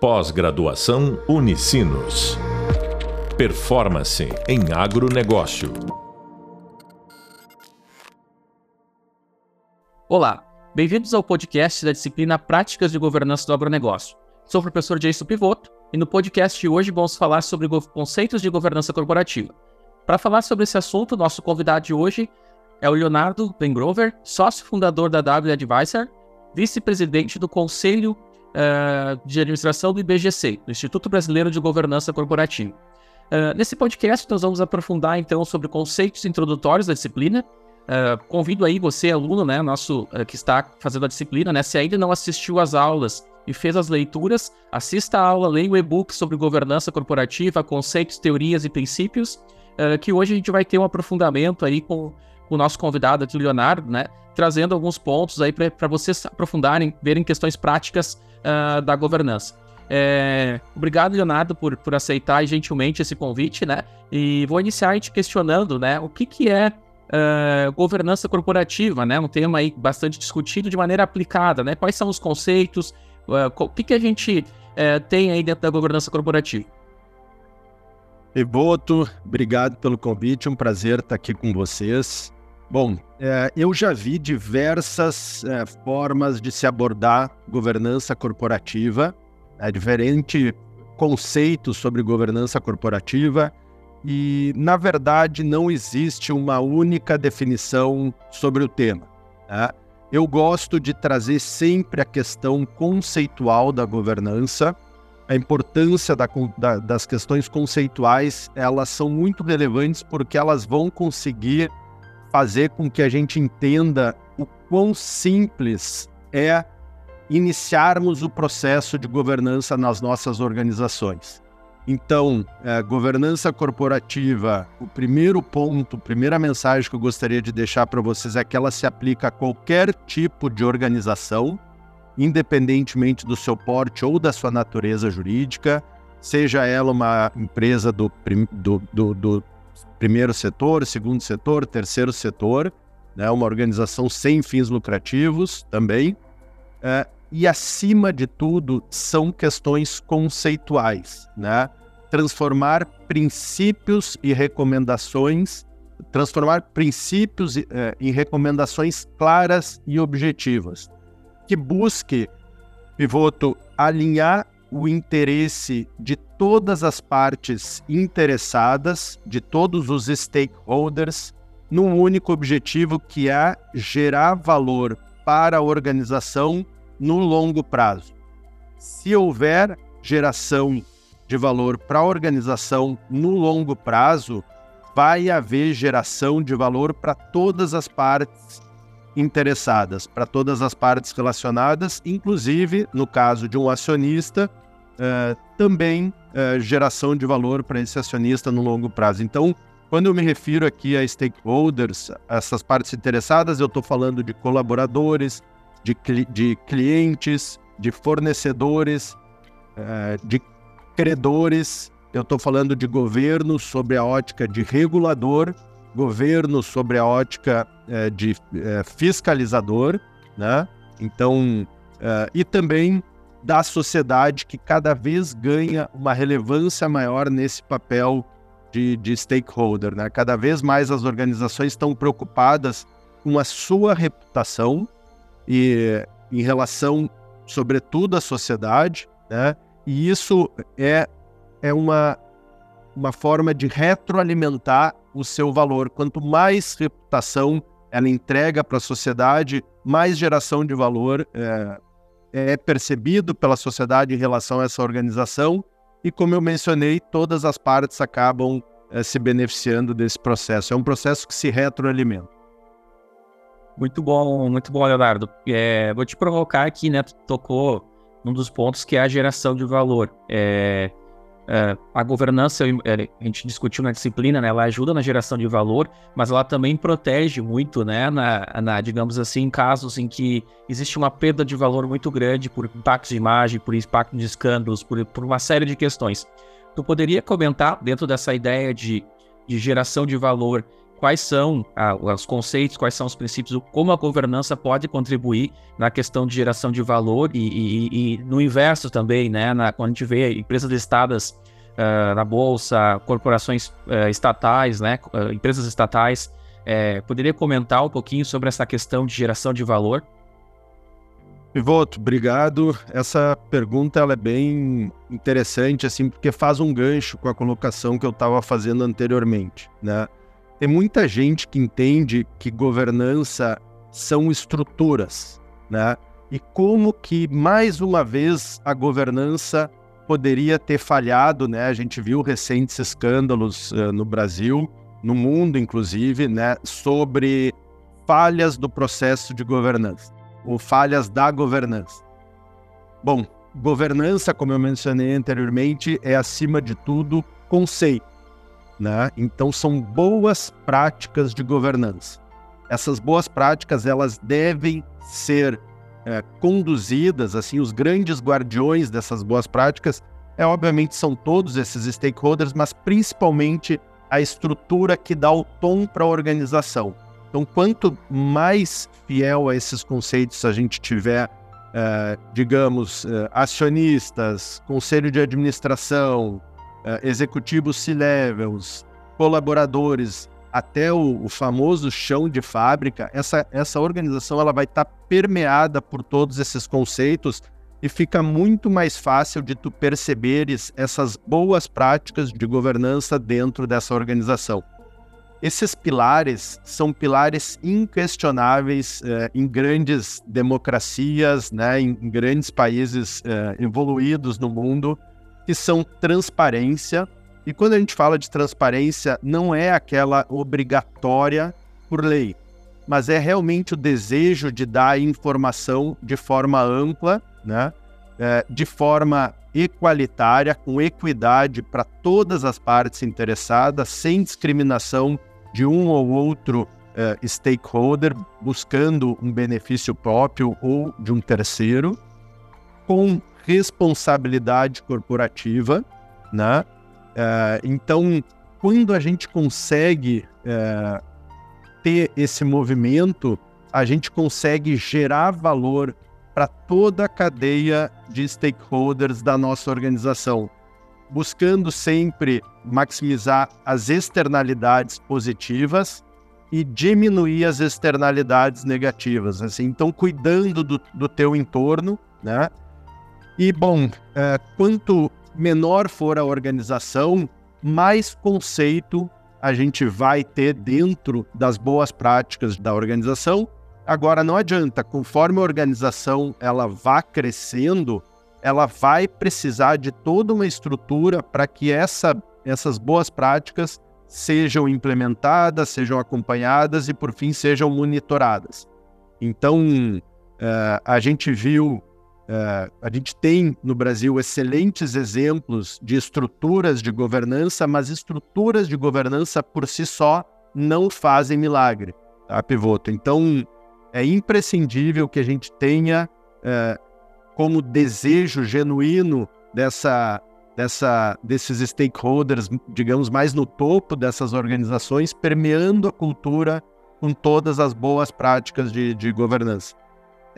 Pós-graduação Unicinos. Performance em agronegócio. Olá, bem-vindos ao podcast da disciplina Práticas de Governança do Agronegócio. Sou o professor Jason Pivoto e no podcast de hoje vamos falar sobre conceitos de governança corporativa. Para falar sobre esse assunto, nosso convidado de hoje é o Leonardo Bengrover, sócio fundador da W Advisor, vice-presidente do Conselho uh, de administração do IBGC, do Instituto Brasileiro de Governança Corporativa. Uh, nesse podcast, nós vamos aprofundar então sobre conceitos introdutórios da disciplina. Uh, convido aí você, aluno, né, nosso que está fazendo a disciplina, né, se ainda não assistiu às aulas e fez as leituras, assista a aula, leia o e-book sobre governança corporativa, conceitos, teorias e princípios, que hoje a gente vai ter um aprofundamento aí com, com o nosso convidado aqui, o Leonardo, né, trazendo alguns pontos aí para vocês aprofundarem, verem questões práticas uh, da governança. É, obrigado, Leonardo, por, por aceitar gentilmente esse convite, né? E vou iniciar te questionando, né? O que, que é uh, governança corporativa, né? Um tema aí bastante discutido de maneira aplicada, né? Quais são os conceitos? Uh, o que, que a gente uh, tem aí dentro da governança corporativa? Evoto, obrigado pelo convite, um prazer estar aqui com vocês. Bom, é, eu já vi diversas é, formas de se abordar governança corporativa, é, diferentes conceitos sobre governança corporativa, e, na verdade, não existe uma única definição sobre o tema. Né? Eu gosto de trazer sempre a questão conceitual da governança, a importância da, da, das questões conceituais, elas são muito relevantes porque elas vão conseguir fazer com que a gente entenda o quão simples é iniciarmos o processo de governança nas nossas organizações. Então, é, governança corporativa, o primeiro ponto, a primeira mensagem que eu gostaria de deixar para vocês é que ela se aplica a qualquer tipo de organização, independentemente do seu porte ou da sua natureza jurídica, seja ela uma empresa do, do, do, do primeiro setor, segundo setor, terceiro setor, né, uma organização sem fins lucrativos também. É, e, acima de tudo, são questões conceituais, né? Transformar princípios e recomendações, transformar princípios é, em recomendações claras e objetivas, que busque, pivoto, alinhar o interesse de todas as partes interessadas, de todos os stakeholders, num único objetivo que é gerar valor para a organização no longo prazo. Se houver geração de valor para a organização no longo prazo, vai haver geração de valor para todas as partes interessadas, para todas as partes relacionadas, inclusive, no caso de um acionista, uh, também uh, geração de valor para esse acionista no longo prazo. Então, quando eu me refiro aqui a stakeholders, essas partes interessadas, eu estou falando de colaboradores, de, cli de clientes, de fornecedores, uh, de credores, eu estou falando de governo sobre a ótica de regulador governo sobre a ótica de fiscalizador, né? Então, e também da sociedade que cada vez ganha uma relevância maior nesse papel de, de stakeholder, né? Cada vez mais as organizações estão preocupadas com a sua reputação e em relação, sobretudo, à sociedade, né? E isso é, é uma, uma forma de retroalimentar o seu valor. Quanto mais reputação ela entrega para a sociedade, mais geração de valor é, é percebido pela sociedade em relação a essa organização. E como eu mencionei, todas as partes acabam é, se beneficiando desse processo. É um processo que se retroalimenta. Muito bom, muito bom, Leonardo. É, vou te provocar aqui, né? Tu tocou num dos pontos que é a geração de valor. É, é, a governança, é, a gente discutiu na disciplina, né, ela ajuda na geração de valor, mas ela também protege muito, né, na, na, digamos assim, casos em que existe uma perda de valor muito grande por impactos de imagem, por impacto de escândalos, por, por uma série de questões. Tu poderia comentar, dentro dessa ideia de, de geração de valor, quais são ah, os conceitos, quais são os princípios, como a governança pode contribuir na questão de geração de valor e, e, e no inverso também, né? Na, quando a gente vê empresas listadas uh, na bolsa, corporações uh, estatais, né? Uh, empresas estatais, eh, poderia comentar um pouquinho sobre essa questão de geração de valor? Pivoto, obrigado. Essa pergunta ela é bem interessante, assim, porque faz um gancho com a colocação que eu estava fazendo anteriormente, né? Tem muita gente que entende que governança são estruturas, né? E como que, mais uma vez, a governança poderia ter falhado, né? A gente viu recentes escândalos uh, no Brasil, no mundo, inclusive, né? Sobre falhas do processo de governança ou falhas da governança. Bom, governança, como eu mencionei anteriormente, é acima de tudo conceito, né? Então são boas práticas de governança. Essas boas práticas elas devem ser é, conduzidas, assim, os grandes guardiões dessas boas práticas, é obviamente são todos esses stakeholders, mas principalmente a estrutura que dá o tom para a organização. Então, quanto mais fiel a esses conceitos a gente tiver, uh, digamos, uh, acionistas, conselho de administração, executivos C-levels, colaboradores, até o, o, famoso chão de fábrica, essa, essa organização ela vai estar tá permeada por todos esses conceitos e fica muito mais fácil de tu perceberes essas boas práticas de governança dentro dessa organização. Esses pilares são pilares inquestionáveis eh, em grandes democracias, né, em grandes países eh, evoluídos no mundo, que são transparência. E quando a gente fala de transparência, não é aquela obrigatória por lei, mas é realmente o desejo de dar informação de forma ampla, né, eh, de forma equalitária, com equidade para todas as partes interessadas, sem discriminação de um ou outro uh, stakeholder buscando um benefício próprio ou de um terceiro, com responsabilidade corporativa, né? Uh, então, quando a gente consegue uh, ter esse movimento, a gente consegue gerar valor para toda a cadeia de stakeholders da nossa organização, buscando sempre maximizar as externalidades positivas e diminuir as externalidades negativas. Assim, então, cuidando do, do teu entorno, né? E bom, é, quanto menor for a organização, mais conceito a gente vai ter dentro das boas práticas da organização. Agora, não adianta, conforme a organização ela vá crescendo, ela vai precisar de toda uma estrutura para que essa, essas boas práticas sejam implementadas, sejam acompanhadas e, por fim, sejam monitoradas. Então, uh, a gente viu, uh, a gente tem no Brasil excelentes exemplos de estruturas de governança, mas estruturas de governança por si só não fazem milagre, tá, Pivoto? Então, é imprescindível que a gente tenha uh, como desejo genuíno dessa, dessa, desses stakeholders, digamos, mais no topo dessas organizações, permeando a cultura com todas as boas práticas de, de governança.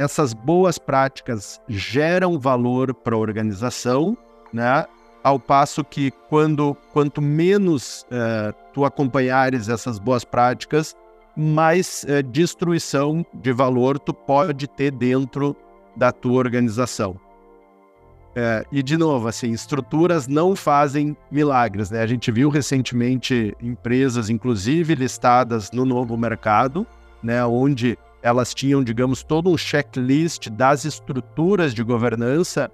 Essas boas práticas geram valor para a organização, né? ao passo que quando quanto menos uh, tu acompanhares essas boas práticas, mais uh, destruição de valor tu pode ter dentro da tua organização. É, e de novo, assim, estruturas não fazem milagres, né? A gente viu recentemente empresas, inclusive listadas no novo mercado, né, onde elas tinham, digamos, todo um checklist das estruturas de governança.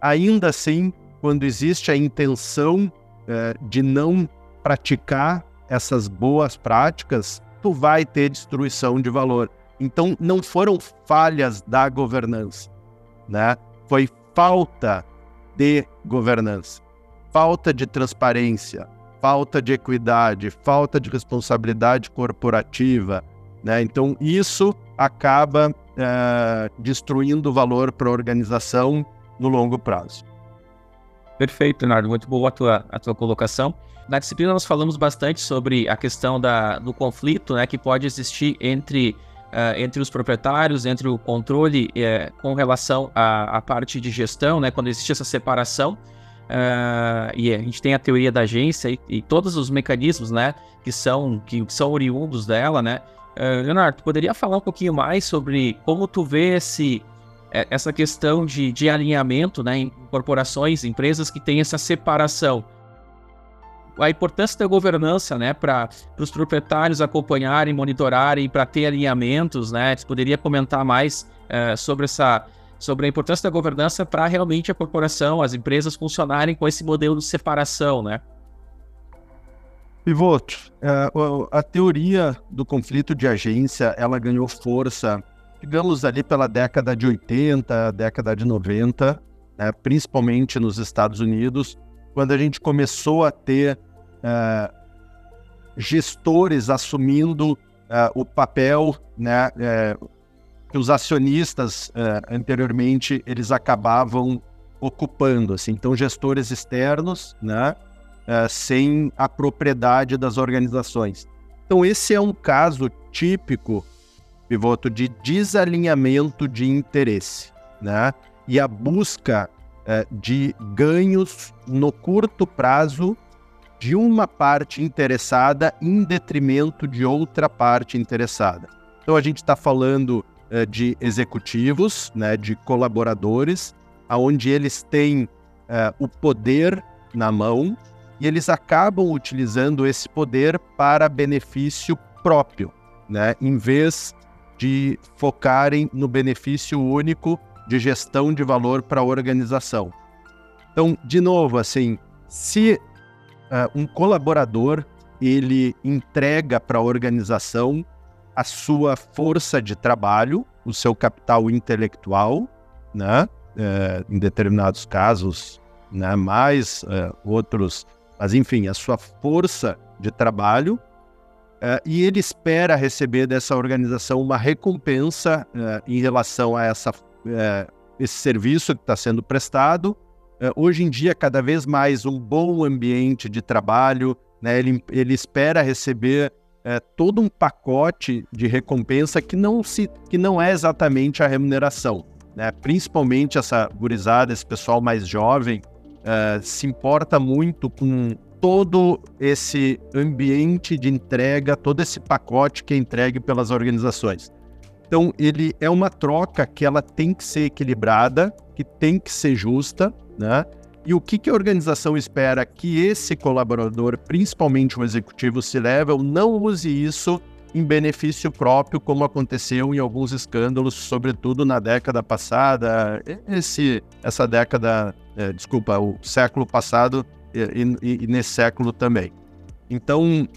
Ainda assim, quando existe a intenção é, de não praticar essas boas práticas, tu vai ter destruição de valor. Então, não foram falhas da governança, né? Foi falta de governança, falta de transparência, falta de equidade, falta de responsabilidade corporativa, né? Então, isso acaba é, destruindo o valor para a organização no longo prazo. Perfeito, Leonardo. Muito boa a tua, a tua colocação. na disciplina nós falamos bastante sobre a questão da, do conflito né, que pode existir entre, uh, entre os proprietários, entre o controle uh, com relação à, à, parte de gestão, né, quando existe essa separação. Uh, e a gente tem a teoria da agência e, e, todos os mecanismos né, que, são, que são oriundos dela. Né? Leonardo, tu poderia falar um pouquinho mais sobre como tu vê esse, essa questão de, de alinhamento né, em corporações, empresas que têm essa separação a importância da governança, né, para os proprietários acompanharem, monitorarem, para ter alinhamentos, né? Você poderia comentar mais uh, sobre essa sobre a importância da governança para realmente a corporação, as empresas funcionarem com esse modelo de separação, né? Pivoto, é, a teoria do conflito de agência, ela ganhou força, digamos ali pela década de 80, década de 90, né, principalmente nos Estados Unidos, quando a gente começou a ter uh, gestores assumindo uh, o papel né, uh, que os acionistas anteriormente eles acabavam ocupando. Assim. Então, gestores externos, né, sem a propriedade das organizações. Então, esse é um caso típico, pivoto, de desalinhamento de interesse, né? E a busca de ganhos no curto prazo de uma parte interessada em detrimento de outra parte interessada. Então a gente está falando uh, de executivos, né, de colaboradores, aonde eles têm uh, o poder na mão e eles acabam utilizando esse poder para benefício próprio, né, em vez de focarem no benefício único de gestão de valor para a organização. Então, de novo, assim, se uh, um colaborador ele entrega para a organização a sua força de trabalho, o seu capital intelectual, né? Uh, em determinados casos, né? mais uh, outros, mas enfim, a sua força de trabalho, uh, e ele espera receber dessa organização uma recompensa em relação a essa, esse serviço que está sendo prestado, é, hoje em dia, cada vez mais um bom ambiente de trabalho, né? ele, ele espera receber é, todo um pacote de recompensa que não, se, que não é exatamente a remuneração. Né? Principalmente essa gurizada, esse pessoal mais jovem, é, se importa muito com todo esse ambiente de entrega, todo esse pacote que é entregue pelas organizações. Então, ele é uma troca que ela tem que ser equilibrada, que tem que ser justa, né? E o que, que a organização espera que esse colaborador, principalmente o executivo C-level, não use isso em benefício próprio, como aconteceu em alguns escândalos, sobretudo na década passada, esse, essa década, é, desculpa, o século passado e, e, e nesse século também. Então,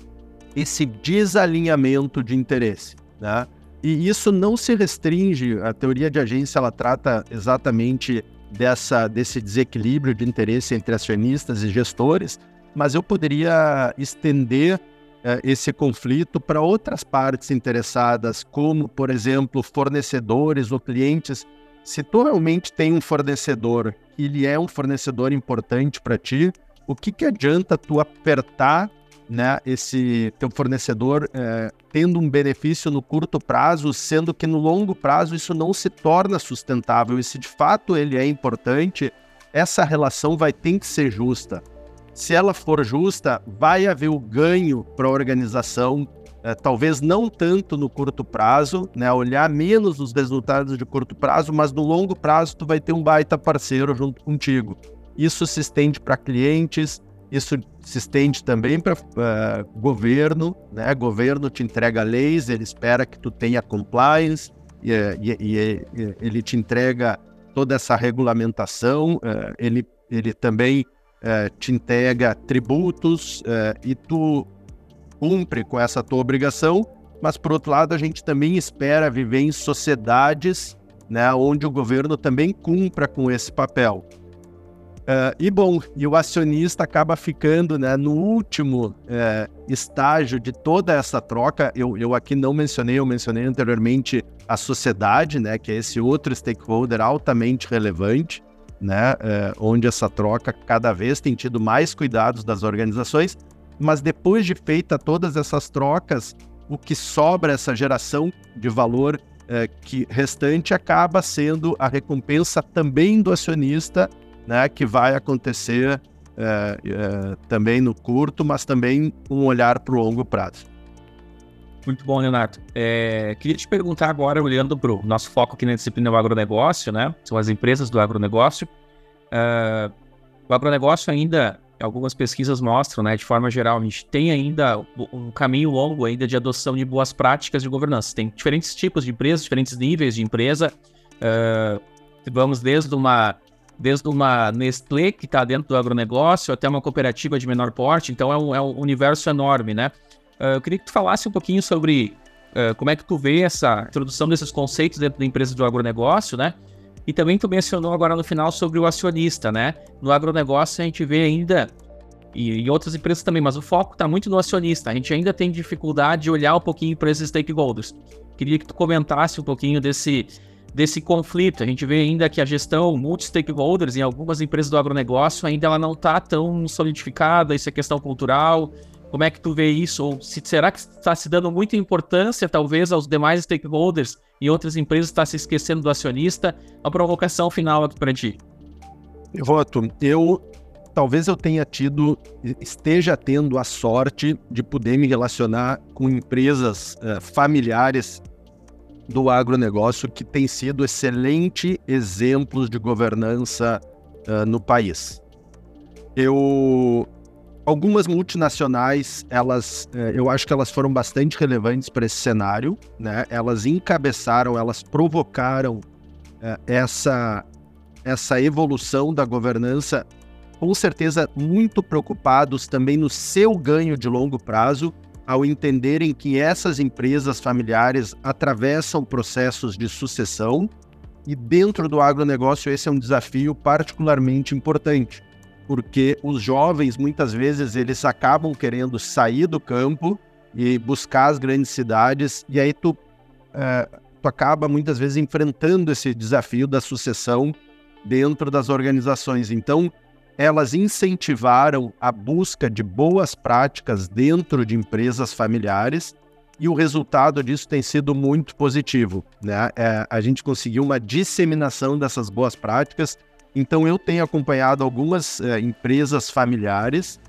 esse desalinhamento de interesse, né? E isso não se restringe, a teoria de agência ela trata exatamente dessa, desse desequilíbrio de interesse entre acionistas e gestores, mas eu poderia estender eh, esse conflito para outras partes interessadas, como, por exemplo, fornecedores ou clientes. Se tu realmente tem um fornecedor, ele é um fornecedor importante para ti, o que, que adianta tu apertar né, esse teu fornecedor é, tendo um benefício no curto prazo, sendo que no longo prazo isso não se torna sustentável. E se de fato ele é importante, essa relação vai ter que ser justa. Se ela for justa, vai haver o ganho para a organização, é, talvez não tanto no curto prazo, né, olhar menos os resultados de curto prazo, mas no longo prazo tu vai ter um baita parceiro junto contigo. Isso se estende para clientes, isso se estende também para uh, eh, governo, né? Governo te entrega leis, ele espera que tu tenha compliance e, e, e, e ele te entrega toda essa regulamentação. Uh, ele, ele também uh, te entrega tributos e tu cumpre com essa tua obrigação. Mas por outro lado, a gente também espera viver em sociedades, né, onde o governo também cumpra com esse papel. Uh, e bom, e o acionista acaba ficando né, no último uh, estágio de toda essa troca. Eu, eu aqui não mencionei, eu mencionei anteriormente a sociedade, né, que é esse outro stakeholder altamente relevante, né, uh, onde essa troca cada vez tem tido mais cuidados das organizações. mas depois de feita todas essas trocas, o que sobra essa geração de valor é, que restante acaba sendo a recompensa também do acionista, né, que vai acontecer é, é, também no curto, mas também um olhar para o longo prazo. Muito bom, Leonardo. É, queria te perguntar agora, olhando para o nosso foco aqui na disciplina do agronegócio, né? São as empresas do agronegócio. Uh, o agronegócio ainda, algumas pesquisas mostram, né? De forma geral, a gente tem ainda um caminho longo ainda de adoção de boas práticas de governança. Tem diferentes tipos de empresas, diferentes níveis de empresa. Uh, vamos desde uma desde uma Nestlé que está dentro do agronegócio até uma cooperativa de menor porte. Então é um, é um universo enorme, né? Uh, eu queria que tu falasse um pouquinho sobre uh, como é que tu vê essa introdução desses conceitos dentro da empresa do agronegócio, né? E também tu mencionou agora no final sobre o acionista, né? No agronegócio a gente vê ainda, e em outras empresas também, mas o foco está muito no acionista. A gente ainda tem dificuldade de olhar um pouquinho para esses stakeholders. Queria que tu comentasse um pouquinho desse, desse conflito. A gente vê ainda que a gestão multi-stakeholders em algumas empresas do agronegócio ainda ela não está tão solidificada, isso é questão cultural, como é que tu vê isso? Ou se, será que está se dando muita importância, talvez, aos demais stakeholders e outras empresas está se esquecendo do acionista? Uma provocação final aqui para ti. Voto, eu talvez eu tenha tido, esteja tendo a sorte de poder me relacionar com empresas uh, familiares do agronegócio que têm sido excelentes exemplos de governança uh, no país. Eu Algumas multinacionais, elas, eh, eu acho que elas foram bastante relevantes para esse cenário, né? Elas encabeçaram, elas provocaram é, essa, essa evolução da governança, com certeza muito preocupados também no seu ganho de longo prazo, ao entenderem que essas empresas familiares atravessam processos de sucessão e dentro do agronegócio esse é um desafio particularmente importante porque os jovens muitas vezes eles acabam querendo sair do campo e buscar as grandes cidades e aí tu, é, tu acaba muitas vezes enfrentando esse desafio da sucessão dentro das organizações. Então elas incentivaram a busca de boas práticas dentro de empresas familiares e o resultado disso tem sido muito positivo. Né? É, a gente conseguiu uma disseminação dessas boas práticas então eu tenho acompanhado algumas é, empresas familiares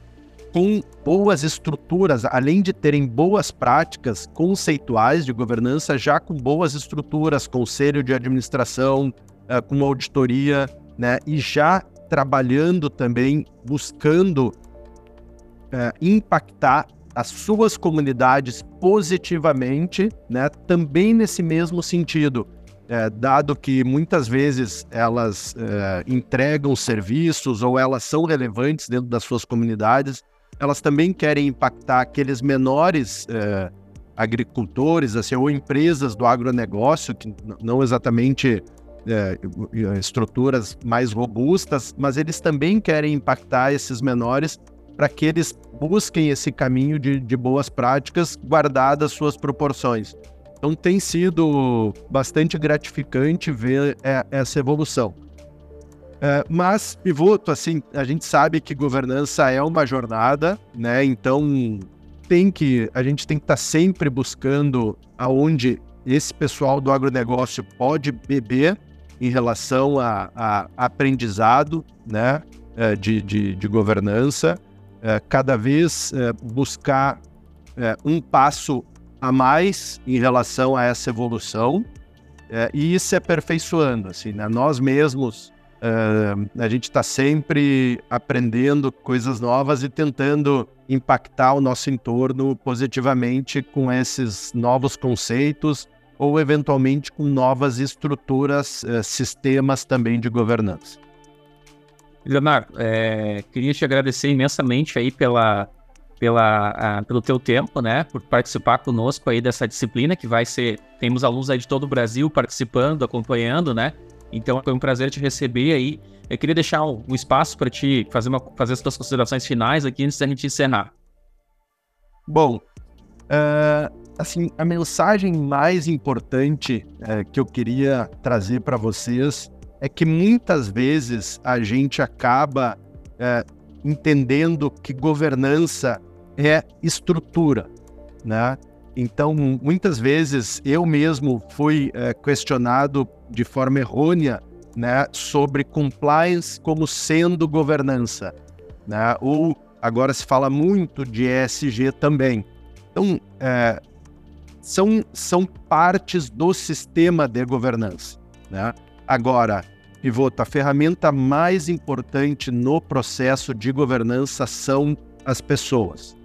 com boas estruturas, além de terem boas práticas conceituais de governança, já com boas estruturas, conselho de administração, é, com auditoria, né, e já trabalhando também, buscando é, impactar as suas comunidades positivamente, né, também nesse mesmo sentido. É, dado que muitas vezes elas é, entregam serviços ou elas são relevantes dentro das suas comunidades, elas também querem impactar aqueles menores é, agricultores, assim, ou empresas do agronegócio, que não exatamente é, estruturas mais robustas, mas eles também querem impactar esses menores para que eles busquem esse caminho de, de boas práticas, guardadas suas proporções. Então tem sido bastante gratificante ver é, essa evolução. É, mas, pivoto, assim, a gente sabe que governança é uma jornada, né? Então tem que a gente tem que estar tá sempre buscando aonde esse pessoal do agronegócio pode beber em relação a, a aprendizado, né? É, de, de, de, governança, é, cada vez é, buscar um passo a mais em relação a essa evolução e ir se aperfeiçoando. Assim, né? Nós mesmos, a gente está sempre aprendendo coisas novas e tentando impactar o nosso entorno positivamente com esses novos conceitos ou eventualmente com novas estruturas, é, sistemas também de governança. Leonardo, é, queria te agradecer imensamente aí pela pela, a, pelo teu tempo, né? Por participar conosco aí dessa disciplina que vai ser. Temos alunos aí de todo o Brasil participando, acompanhando, né? Então foi um prazer te receber aí. Eu queria deixar um, um espaço para ti fazer, uma, fazer as tuas considerações finais aqui antes da gente encerrar. Bom, uh, assim, a mensagem mais importante uh, que eu queria trazer para vocês é que muitas vezes a gente acaba uh, entendendo que governança é estrutura, né? Então, muitas vezes eu mesmo fui é, questionado de forma errônea né, sobre compliance como sendo governança. Né? Ou agora se fala muito de ESG também. Então, é, são, são partes do sistema de governança. Né? Agora, Pivoto, a ferramenta mais importante no processo de governança são as pessoas.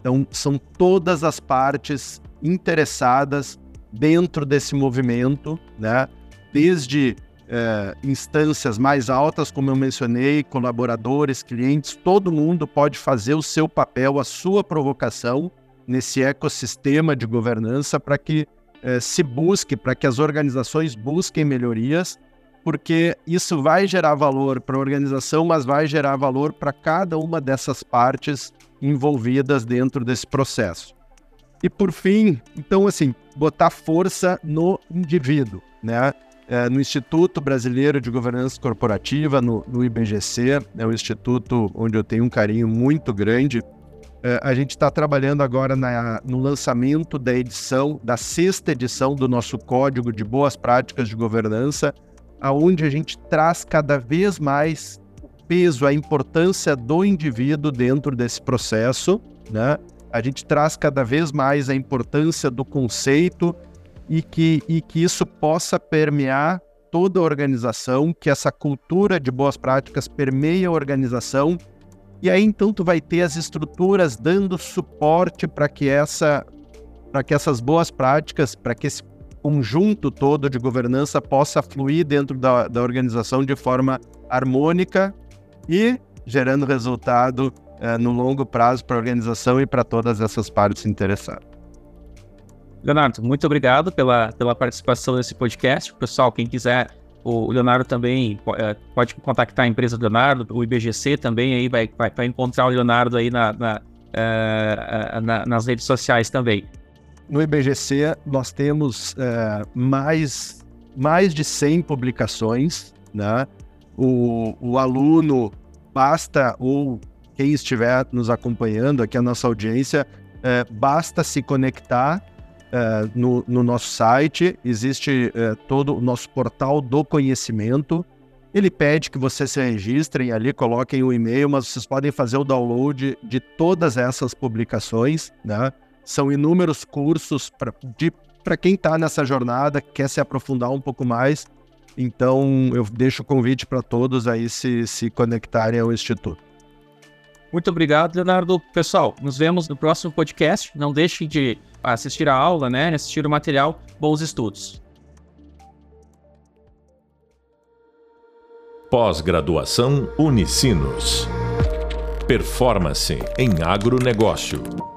Então, são todas as partes interessadas dentro desse movimento, né? desde é, instâncias mais altas, como eu mencionei, colaboradores, clientes, todo mundo pode fazer o seu papel, a sua provocação nesse ecossistema de governança para que é, se busque, para que as organizações busquem melhorias, porque isso vai gerar valor para a organização, mas vai gerar valor para cada uma dessas partes envolvidas dentro desse processo. E por fim, então assim, botar força no indivíduo, né? É, no Instituto Brasileiro de Governança Corporativa, no, no IBGC, é um instituto onde eu tenho um carinho muito grande. É, a gente está trabalhando agora na, no lançamento da edição, da sexta edição do nosso Código de Boas Práticas de Governança, aonde a gente traz cada vez mais peso, a importância do indivíduo dentro desse processo, né? A gente traz cada vez mais a importância do conceito e que, e que isso possa permear toda a organização, que essa cultura de boas práticas permeie a organização. E aí então tu vai ter as estruturas dando suporte para que essa para que essas boas práticas, para que esse conjunto todo de governança possa fluir dentro da, da organização de forma harmônica e gerando resultado é, no longo prazo para a organização e para todas essas partes interessadas. Leonardo, muito obrigado pela, pela participação nesse podcast. Pessoal, quem quiser, o Leonardo também é, pode contactar a empresa do Leonardo, o IBGC também aí vai, vai, vai encontrar o Leonardo aí na, na, uh, na, nas redes sociais também. No IBGC nós temos mais, mais de 100 publicações, né? o, o aluno basta, ou quem estiver nos acompanhando aqui, a nossa audiência, é, basta se conectar é, no, no, nosso site, existe é, todo o nosso portal do conhecimento. Ele pede que vocês se registrem ali, coloquem o e-mail, mas vocês podem fazer o download de todas essas publicações, né? São inúmeros cursos para quem está nessa jornada, quer se aprofundar um pouco mais, então, eu deixo o convite para todos aí se, se conectarem ao Instituto. Muito obrigado, Leonardo. Pessoal, nos vemos no próximo podcast. Não deixem de assistir a aula, né? Assistir o material. Bons estudos. Pós-graduação Unicinos. Performance em agronegócio.